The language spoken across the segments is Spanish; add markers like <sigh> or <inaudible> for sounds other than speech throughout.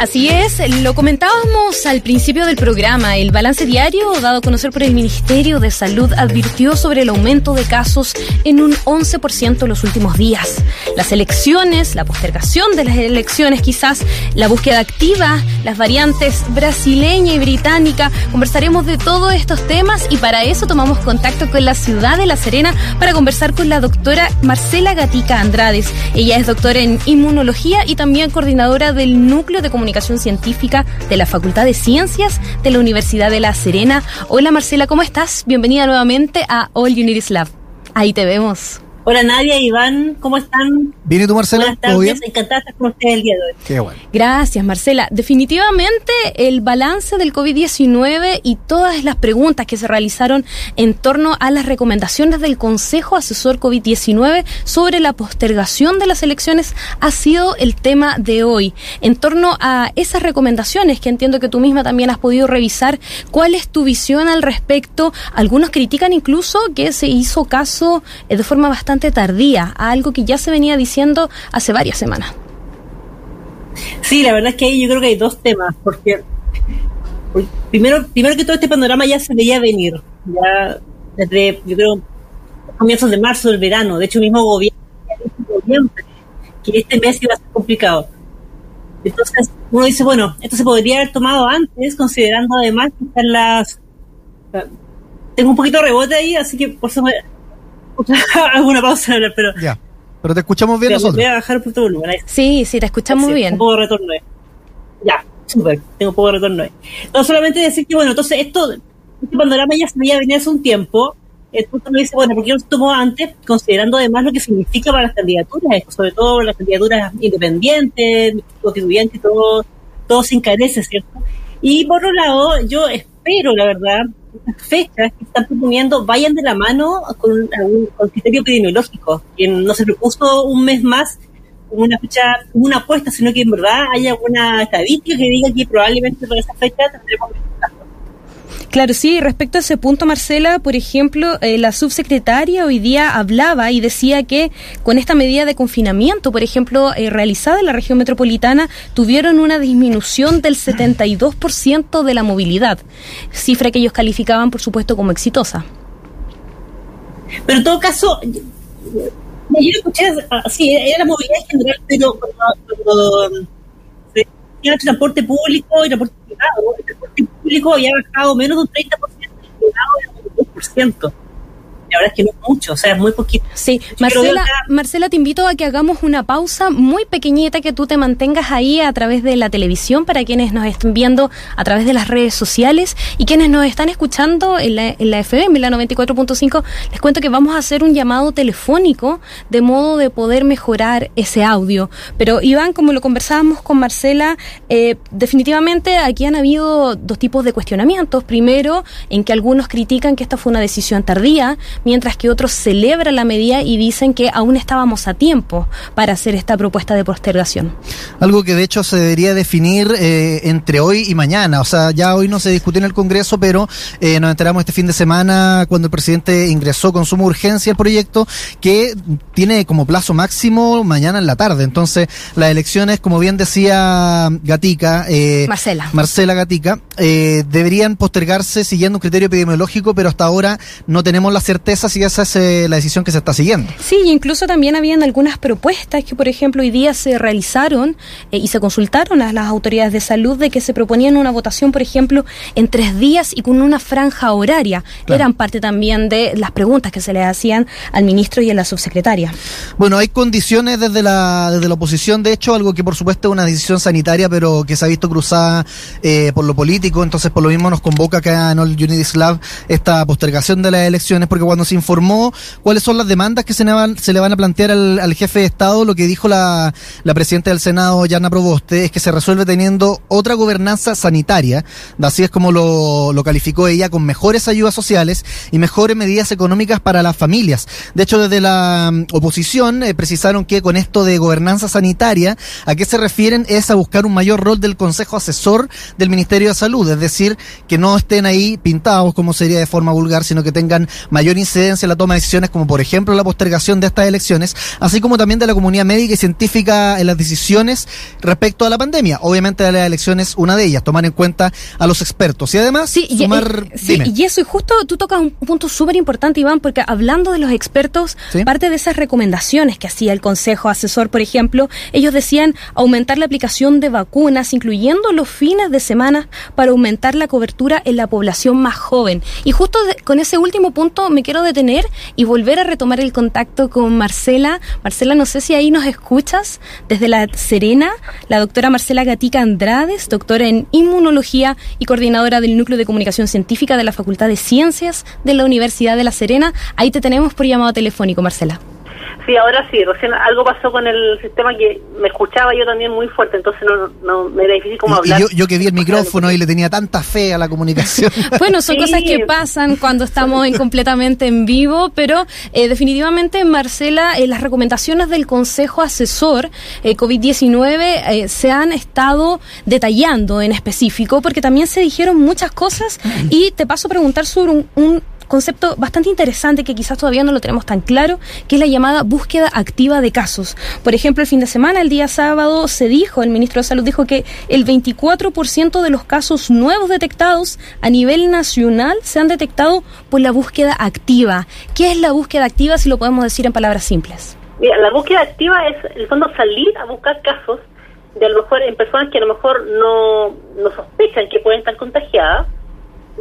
Así es, lo comentábamos al principio del programa. El balance diario dado a conocer por el Ministerio de Salud advirtió sobre el aumento de casos en un 11% en los últimos días. Las elecciones, la postergación de las elecciones quizás, la búsqueda activa, las variantes brasileña y británica. Conversaremos de todos estos temas y para eso tomamos contacto con la ciudad de La Serena para conversar con la doctora Marcela Gatica Andrades. Ella es doctora en inmunología y también coordinadora del núcleo de comunicación Científica de la Facultad de Ciencias de la Universidad de La Serena. Hola Marcela, ¿cómo estás? Bienvenida nuevamente a All Unities Lab. Ahí te vemos. Hola Nadia, Iván, ¿cómo están? Bien, ¿y tú Marcela? Buenas tardes, encantada de estar con ustedes el día de hoy. Qué bueno. Gracias Marcela. Definitivamente el balance del COVID-19 y todas las preguntas que se realizaron en torno a las recomendaciones del Consejo Asesor COVID-19 sobre la postergación de las elecciones ha sido el tema de hoy. En torno a esas recomendaciones que entiendo que tú misma también has podido revisar, ¿cuál es tu visión al respecto? Algunos critican incluso que se hizo caso eh, de forma bastante tardía a algo que ya se venía diciendo hace varias semanas. Sí, la verdad es que ahí yo creo que hay dos temas, porque primero, primero que todo este panorama ya se veía venir, ya desde, yo creo, comienzos de marzo del verano, de hecho el mismo gobierno que este mes iba a ser complicado. Entonces uno dice, bueno, esto se podría haber tomado antes, considerando además que están las... Tengo un poquito de rebote ahí, así que por eso <laughs> alguna pausa, pero. Ya. Pero te escuchamos bien nosotros. Voy a bajar poquito de volumen. Sí, sí, te escuchamos bien. Un poco de retorno ahí. Ya, súper. Tengo un poco de retorno ahí. No, solamente decir que, bueno, entonces esto, este panorama ya se veía venir hace un tiempo. Entonces uno dice, bueno, ¿por qué no se tomó antes? Considerando además lo que significa para las candidaturas, sobre todo las candidaturas independientes, constituyentes, todo, todo se encarece, ¿cierto? Y por otro lado, yo espero, la verdad, fechas que están proponiendo vayan de la mano con, un, criterio epidemiológico, que no se propuso un mes más una fecha, una apuesta, sino que en verdad haya alguna estadística que diga que probablemente para esa fecha tendremos Claro, sí, respecto a ese punto, Marcela, por ejemplo, eh, la subsecretaria hoy día hablaba y decía que con esta medida de confinamiento, por ejemplo, eh, realizada en la región metropolitana, tuvieron una disminución del 72% de la movilidad, cifra que ellos calificaban, por supuesto, como exitosa. Pero en todo caso, yo escuché, ah, sí, era la movilidad en general, pero cuando, el transporte público y transporte privado, el transporte público había bajado menos de un 30% y el privado de un 2% la verdad es que no es mucho, o sea, es muy poquito. Sí, Marcela, Marcela, te invito a que hagamos una pausa muy pequeñita, que tú te mantengas ahí a través de la televisión para quienes nos estén viendo a través de las redes sociales y quienes nos están escuchando en la, en la FM, en la 94.5, les cuento que vamos a hacer un llamado telefónico de modo de poder mejorar ese audio. Pero Iván, como lo conversábamos con Marcela, eh, definitivamente aquí han habido dos tipos de cuestionamientos. Primero, en que algunos critican que esta fue una decisión tardía, mientras que otros celebran la medida y dicen que aún estábamos a tiempo para hacer esta propuesta de postergación. Algo que de hecho se debería definir eh, entre hoy y mañana. O sea, ya hoy no se discutió en el Congreso, pero eh, nos enteramos este fin de semana cuando el presidente ingresó con suma urgencia el proyecto que tiene como plazo máximo mañana en la tarde. Entonces, las elecciones, como bien decía Gatica, eh, Marcela. Marcela Gatica, deberían postergarse siguiendo un criterio epidemiológico, pero hasta ahora no tenemos la certeza esa sí esa es eh, la decisión que se está siguiendo. Sí, incluso también habían algunas propuestas que, por ejemplo, hoy día se realizaron eh, y se consultaron a las autoridades de salud de que se proponían una votación, por ejemplo, en tres días y con una franja horaria. Eran parte también de las preguntas que se le hacían al ministro y a la subsecretaria. Bueno, hay condiciones desde la, desde la oposición, de hecho, algo que por supuesto es una decisión sanitaria, pero que se ha visto cruzada eh, por lo político, entonces por lo mismo nos convoca acá en All Unity Lab esta postergación de las elecciones, porque cuando nos informó cuáles son las demandas que se le van, se a plantear al, jefe de Estado. Lo que dijo la, presidenta del Senado, Yana Proboste, es que se resuelve teniendo otra gobernanza sanitaria, así es como lo, lo calificó ella, con mejores ayudas sociales y mejores medidas económicas para las familias. De hecho, desde la mm, oposición eh, precisaron que con esto de gobernanza sanitaria, ¿a qué se refieren? Es a buscar un mayor rol del Consejo Asesor del Ministerio de Salud, es decir, que no estén ahí pintados, como sería de forma vulgar, sino que tengan mayor incidencia en la toma de decisiones, como por ejemplo la postergación de estas elecciones, así como también de la comunidad médica y científica en las decisiones respecto a la pandemia. Obviamente de las elecciones, una de ellas, tomar en cuenta a los expertos. Y además, sí, sumar... Y, sí, y eso, y justo tú tocas un punto súper importante, Iván, porque hablando de los expertos, parte de esas recomendaciones que hacía el Consejo Asesor, por ejemplo, ellos decían aumentar la aplicación de vacunas, incluyendo los fines de semana, para aumentar la cobertura en la población más joven. Y justo con ese último punto me quiero detener y volver a retomar el contacto con Marcela. Marcela, no sé si ahí nos escuchas desde La Serena, la doctora Marcela Gatica Andrades, doctora en inmunología y coordinadora del Núcleo de Comunicación Científica de la Facultad de Ciencias de la Universidad de La Serena. Ahí te tenemos por llamado telefónico, Marcela. Sí, ahora sí, recién algo pasó con el sistema que me escuchaba yo también muy fuerte, entonces no, no me era difícil como hablar. yo, yo que vi el micrófono y le tenía tanta fe a la comunicación. <laughs> bueno, son cosas que pasan cuando estamos en, completamente en vivo, pero eh, definitivamente, Marcela, eh, las recomendaciones del Consejo Asesor eh, COVID-19 se han estado detallando en específico, porque también se dijeron muchas cosas y te paso a preguntar sobre un concepto bastante interesante que quizás todavía no lo tenemos tan claro, que es la llamada búsqueda activa de casos. Por ejemplo, el fin de semana, el día sábado, se dijo, el ministro de Salud dijo que el 24% de los casos nuevos detectados a nivel nacional se han detectado por la búsqueda activa. ¿Qué es la búsqueda activa, si lo podemos decir en palabras simples? Mira, la búsqueda activa es, en el fondo, salir a buscar casos de a lo mejor en personas que a lo mejor no, no sospechan que pueden estar contagiadas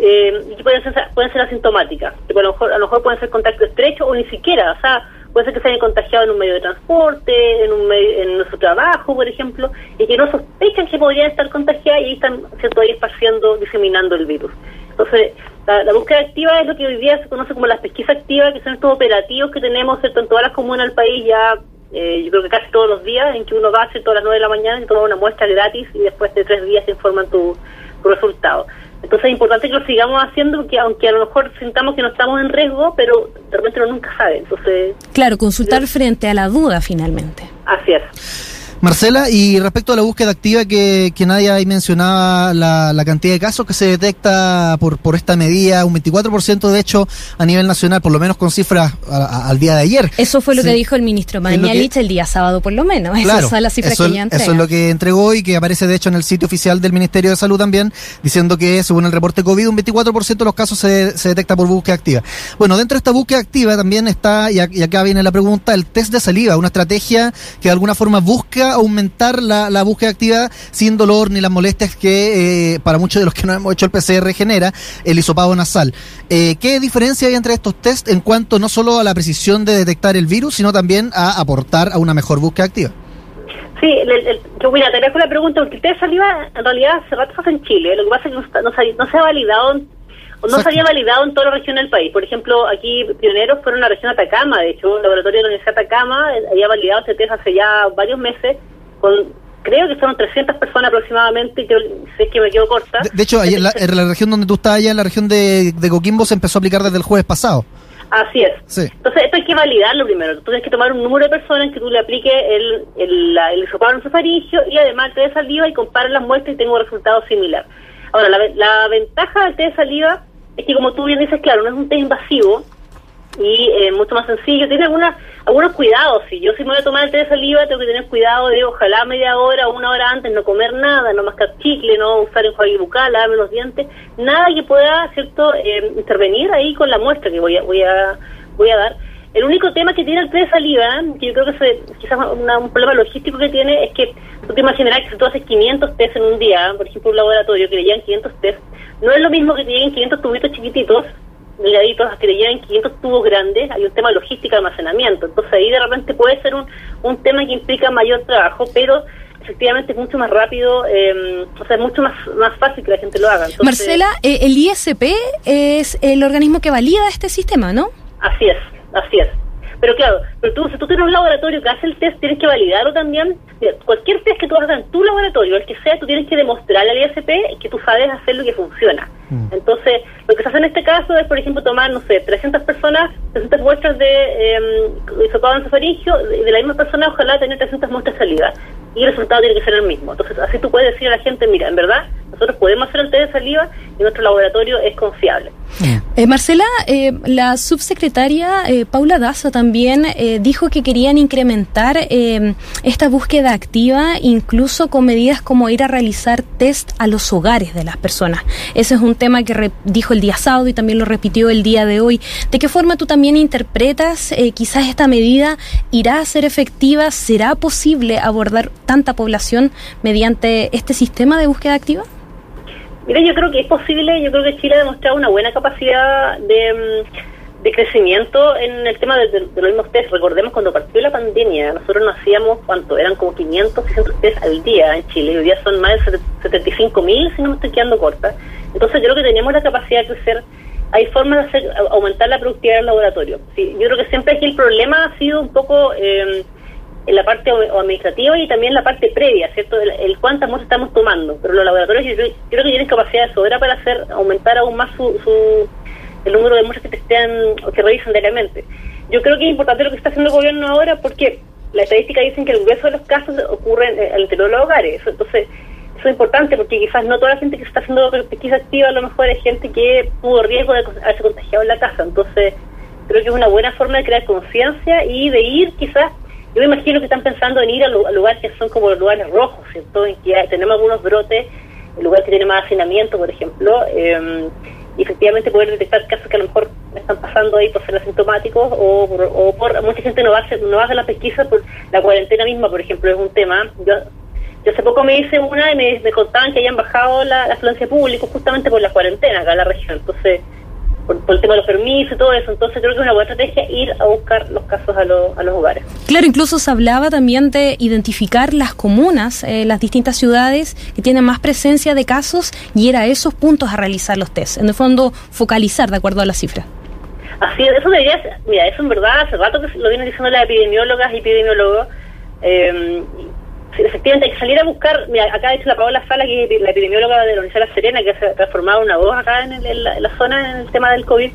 eh, y pueden ser, pueden ser asintomáticas, a lo, mejor, a lo mejor pueden ser contacto estrecho o ni siquiera, o sea, puede ser que se hayan contagiado en un medio de transporte, en un en nuestro trabajo, por ejemplo, y que no sospechan que podrían estar contagiadas y ahí están ¿cierto? ahí esparciendo, diseminando el virus. Entonces, la, búsqueda activa es lo que hoy día se conoce como la pesquisa activa, que son estos operativos que tenemos ¿cierto? en todas las comunas del país ya, eh, yo creo que casi todos los días, en que uno va a hacer todas las 9 de la mañana y toma una muestra gratis y después de tres días se informan tu, tu resultado. Entonces es importante que lo sigamos haciendo, porque aunque a lo mejor sintamos que no estamos en riesgo, pero de repente uno nunca sabe. Entonces, claro, consultar frente a la duda finalmente. Así es. Marcela, y respecto a la búsqueda activa que, que Nadia ahí mencionaba, la, la, cantidad de casos que se detecta por, por esta medida, un 24% de hecho a nivel nacional, por lo menos con cifras al día de ayer. Eso fue lo que dijo el ministro Mañalich el día sábado por lo menos. Claro, Esas son eso, que Eso es lo que entregó y que aparece de hecho en el sitio oficial del Ministerio de Salud también, diciendo que según el reporte COVID, un 24% de los casos se, se, detecta por búsqueda activa. Bueno, dentro de esta búsqueda activa también está, y acá viene la pregunta, el test de saliva, una estrategia que de alguna forma busca aumentar la, búsqueda activa sin dolor ni las molestias que eh, para muchos de los que no hemos hecho el PCR genera el hisopado nasal. Eh, ¿Qué diferencia hay entre estos test en cuanto no solo a la precisión de detectar el virus, sino también a aportar a una mejor búsqueda activa? Sí, yo mira, te dejo la pregunta, porque el test saliva en realidad hace rato en Chile, lo que pasa es que no, no se ha validado no se había validado en toda la región del país. Por ejemplo, aquí pioneros fueron la región Atacama, de hecho, el laboratorio de la Universidad de Atacama eh, había validado este test hace ya varios meses con creo que fueron 300 personas aproximadamente, que sé que me quedo corta. De, hecho, en la, región donde tú estás, allá en la región de, de, Coquimbo, se empezó a aplicar desde el jueves pasado. Así es. Entonces, esto hay que validarlo primero. Tú tienes que tomar un número de personas que tú le apliques el, el, el hisopado y además el test de saliva y comparar las muestras y tengo un resultado similar. Ahora, la, la ventaja del test de saliva es que como tú bien dices, claro, no es un test invasivo y eh, mucho más sencillo. Tiene algunas, algunos cuidados. Si yo si me voy a tomar el té de saliva, tengo que tener cuidado de ojalá media hora o una hora antes no comer nada, no mascar chicle, no usar enjuague bucal, lavarme los dientes, nada que pueda, cierto, eh, intervenir ahí con la muestra que voy a, voy a, voy a dar. El único tema que tiene el té de saliva, que yo creo que es quizás un problema logístico que tiene, es que tú te imaginarás que si tú haces 500 test en un día, por ejemplo, un laboratorio que le llegan 500 test, no es lo mismo que te lleguen 500 tubitos chiquititos, delgaditos, que le llegan 500 tubos grandes, hay un tema logístico de almacenamiento. Entonces ahí de repente puede ser un, un tema que implica mayor trabajo, pero efectivamente es mucho más rápido, eh, o sea, es mucho más, más fácil que la gente lo haga. Marcela, eh, el ISP es el organismo que valida este sistema, ¿no? Así es, así es. Pero claro, pero tú, si tú tienes un laboratorio que hace el test, tienes que validarlo también. Cualquier test que tú hagas en tu laboratorio, el que sea, tú tienes que demostrarle al ISP que tú sabes hacer lo que funciona. Mm. Entonces, lo que se hace en este caso es, por ejemplo, tomar, no sé, 300 personas, 300 muestras de eh, hisopado esofaringio, de la misma persona, ojalá tener 300 muestras de saliva. Y el resultado tiene que ser el mismo. Entonces, así tú puedes decir a la gente, mira, en verdad, nosotros podemos hacer el test de saliva y nuestro laboratorio es confiable. Eh, Marcela, eh, la subsecretaria eh, Paula Daza también dijo que querían incrementar esta búsqueda activa, incluso con medidas como ir a realizar test a los hogares de las personas. Ese es un tema que dijo el día sábado y también lo repitió el día de hoy. ¿De qué forma tú también interpretas quizás esta medida irá a ser efectiva? ¿Será posible abordar tanta población mediante este sistema de búsqueda activa? Mira, yo creo que es posible, yo creo que Chile ha demostrado una buena capacidad de, mm, crecimiento en el tema de, los mismos test. Recordemos cuando partió la pandemia, nosotros no hacíamos, ¿cuánto? Eran como 500, 600 test al día en Chile, y hoy día son más de 75 mil, si no me estoy quedando corta. Entonces yo creo que tenemos la capacidad de crecer. Hay formas de hacer, aumentar la productividad del laboratorio. Sí, yo creo que siempre aquí el problema ha sido un poco... Eh, en la parte administrativa y también la parte previa, ¿cierto? El, cuántas muestras estamos tomando. Pero los laboratorios yo, creo que tienen capacidad de sobra para hacer aumentar aún más su, el número de muestras que testean o que revisan diariamente. Yo creo que es importante lo que está haciendo el gobierno ahora porque la estadística dicen que el grueso de los casos ocurren al interior de los hogares. Entonces, eso es importante porque quizás no toda la gente que está haciendo pesquisa activa a lo mejor es gente que tuvo riesgo de haberse contagiado en la casa. Entonces, creo que es una buena forma de crear conciencia y de ir quizás yo me imagino que están pensando en ir a, lugares que son como los lugares rojos, ¿cierto? En que tenemos algunos brotes, el lugar que tiene más hacinamiento, por ejemplo, eh, y efectivamente poder detectar casos que a lo mejor están pasando ahí por ser asintomáticos o por, o por mucha gente no va a hacer, no va a hacer la pesquisa por la cuarentena misma, por ejemplo, es un tema. Yo, yo hace poco me hice una y me, contaban que hayan bajado la afluencia pública justamente por la cuarentena acá en la región. Entonces, por, el tema de los permisos y todo eso. Entonces creo que es una buena estrategia ir a buscar los casos a, los hogares. Claro, incluso se hablaba también de identificar las comunas, eh, las distintas ciudades que tienen más presencia de casos y era esos puntos a realizar los test. En el fondo, focalizar de acuerdo a la cifra. Así es, eso debería ser, mira, eso en verdad hace rato que lo vienen diciendo las epidemiólogas y epidemiólogos. Eh, efectivamente que salir a buscar, mira, acá de hecho la Paola Sala, que la epidemióloga de la Universidad de La Serena, que se ha transformado una voz acá en, la, zona en el tema del COVID,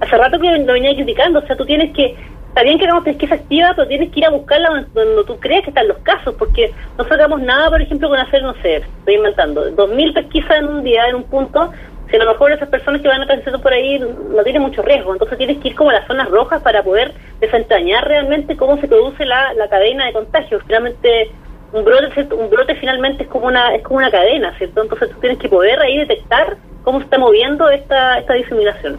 hace rato que lo venía criticando, o sea, tú tienes que, está bien que hagamos pesquisa activa, pero tienes que ir a buscarla donde, tú crees que están los casos, porque no sacamos nada, por ejemplo, con hacer, no sé, estoy inventando, dos mil pesquisas en un día, en un punto, si a lo mejor esas personas que van a transitar por ahí no tienen mucho riesgo, entonces tienes que ir como a las zonas rojas para poder desentrañar realmente cómo se produce la, la cadena de contagios. Finalmente, un brote, un brote finalmente es como una es como una cadena, ¿cierto? Entonces tú tienes que poder ahí detectar cómo se está moviendo esta, esta diseminación.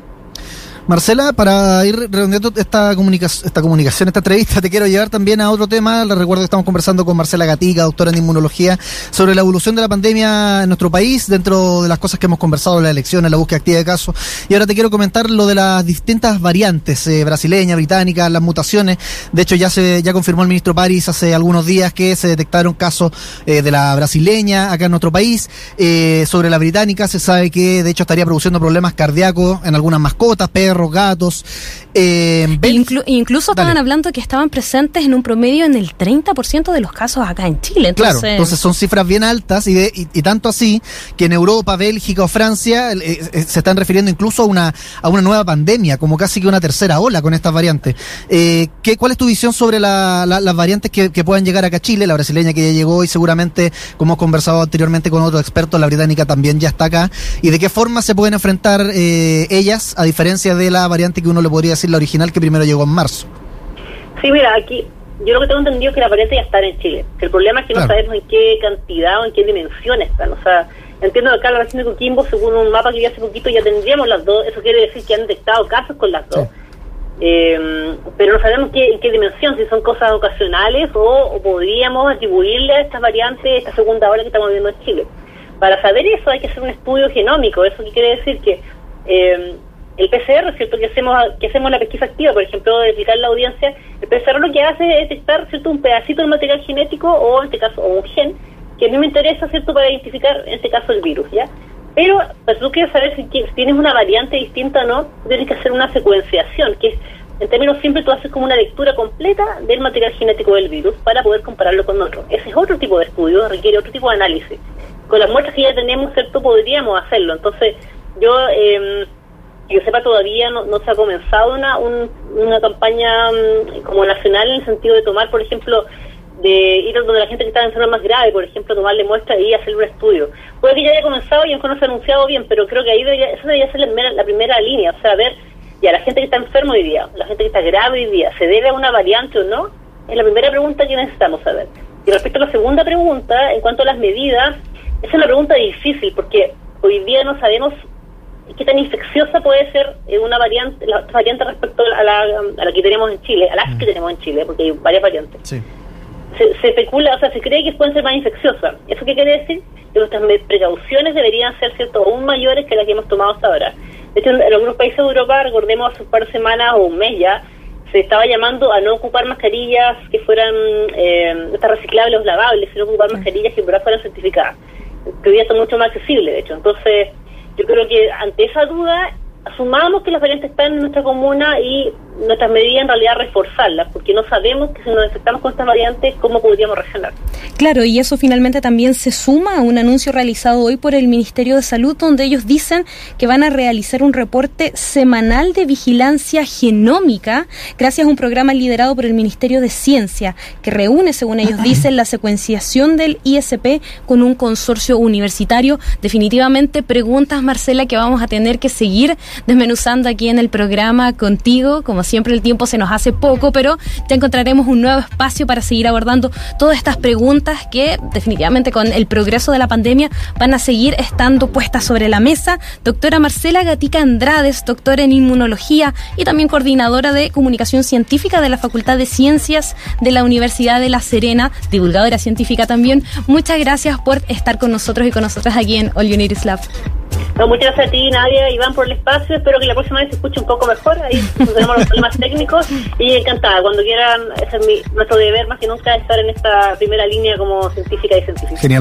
Marcela, para ir redondeando esta, comunicación, esta comunicación, esta entrevista, te quiero llevar también a otro tema. Les recuerdo que estamos conversando con Marcela Gatica, doctora en inmunología, sobre la evolución de la pandemia en nuestro país, dentro de las cosas que hemos conversado, la elección, la búsqueda activa de casos. Y ahora te quiero comentar lo de las distintas variantes eh, brasileñas, británicas, las mutaciones. De hecho, ya se ya confirmó el ministro París hace algunos días que se detectaron casos eh, de la brasileña acá en nuestro país. Eh, sobre la británica se sabe que, de hecho, estaría produciendo problemas cardíacos en algunas mascotas, perros perros, gatos. Eh, incluso estaban hablando que estaban presentes en un promedio en el 30% de los casos acá en Chile. Entonces... Claro, entonces son cifras bien altas y, y, tanto así que en Europa, Bélgica o Francia eh, eh, se están refiriendo incluso a una, a una nueva pandemia, como casi que una tercera ola con estas variantes. ¿qué, ¿Cuál es tu visión sobre las variantes que, que, puedan llegar acá a Chile? La brasileña que ya llegó y seguramente, como hemos conversado anteriormente con otros expertos, la británica también ya está acá. ¿Y de qué forma se pueden enfrentar ellas, a diferencia de la variante que uno le podría decir la original que primero llegó en marzo. Sí, mira, aquí yo lo que tengo entendido es que la variante ya está en Chile. El problema es que no sabemos en qué cantidad o en qué dimensión están. O sea, entiendo que acá en la región de Coquimbo, según un mapa que vi hace poquito, ya tendríamos las dos. Eso quiere decir que han detectado casos con las dos. Eh, pero no sabemos qué, en qué dimensión, si son cosas ocasionales o, podríamos atribuirle a estas variantes esta segunda ola que estamos viendo en Chile. Para saber eso hay que hacer un estudio genómico. Eso quiere decir que eh, el PCR, ¿cierto? Que hacemos, que hacemos la pesquisa activa, por ejemplo, de explicar la audiencia, el PCR lo que hace es detectar, ¿cierto? Un pedacito del material genético o, en este caso, un gen, que a mí me interesa, ¿cierto? Para identificar, en este caso, el virus, ¿ya? Pero, pues tú quieres saber si, tienes una variante distinta o no, tienes que hacer una secuenciación, que es en términos siempre tú haces como una lectura completa del material genético del virus para poder compararlo con otro. Ese es otro tipo de estudio, requiere otro tipo de análisis. Con las muestras que ya tenemos, ¿cierto? Podríamos hacerlo. Entonces, yo, eh, yo sepa, todavía no, se ha comenzado una, una campaña mm, como nacional en el sentido de tomar, por ejemplo, de ir donde la gente que está en zona más grave, por ejemplo, tomarle muestra y hacer un estudio. Puede que ya haya comenzado y aunque no se ha anunciado bien, pero creo que ahí debería, esa debería ser la primera, línea, o sea, ver ya la gente que está enferma hoy día, la gente que está grave hoy día, ¿se debe a una variante o no? Es la primera pregunta que necesitamos saber. Y respecto a la segunda pregunta, en cuanto a las medidas, esa es una pregunta difícil porque hoy día no sabemos qué tan infecciosa puede ser eh, una variante, la variante respecto a la, a la que tenemos en Chile, a las que mm. tenemos en Chile, porque hay varias variantes. Sí se, especula, o sea, se cree que pueden ser más infecciosas. ¿Eso qué quiere decir? Que nuestras precauciones deberían ser, ¿cierto?, aún mayores que las que hemos tomado hasta ahora. De hecho, en algunos países de Europa, recordemos hace un par de semanas o un mes ya, se estaba llamando a no ocupar mascarillas que fueran eh, reciclables o lavables, sino ocupar mascarillas que por fueran certificadas, que hoy día son mucho más accesibles, de hecho. Entonces, yo creo que ante esa duda asumamos que las variantes están en nuestra comuna y nuestras medidas en realidad reforzarlas, porque no sabemos que si nos infectamos con estas variantes, cómo podríamos reaccionar. Claro, y eso finalmente también se suma a un anuncio realizado hoy por el Ministerio de Salud, donde ellos dicen que van a realizar un reporte semanal de vigilancia genómica, gracias a un programa liderado por el Ministerio de Ciencia, que reúne, según ellos <clears throat> dicen, la secuenciación del ISP con un consorcio universitario. Definitivamente preguntas, Marcela, que vamos a tener que seguir desmenuzando aquí en el programa contigo. Como siempre, el tiempo se nos hace poco, pero ya encontraremos un nuevo espacio para seguir abordando todas estas preguntas que definitivamente con el progreso de la pandemia van a seguir estando puestas sobre la mesa. Doctora Marcela Gatica Andrades, doctora en inmunología y también coordinadora de comunicación científica de la Facultad de Ciencias de la Universidad de La Serena, divulgadora científica también. Muchas gracias por estar con nosotros y con nosotras aquí en All Unity Lab muchas gracias a ti, Nadia, Iván, por el espacio. Espero que la próxima vez se escuche un poco mejor. Ahí <laughs> tenemos los problemas técnicos. Y encantada, cuando quieran, ese es mi, nuestro deber más que nunca estar en esta primera línea como científica y científica. Genial.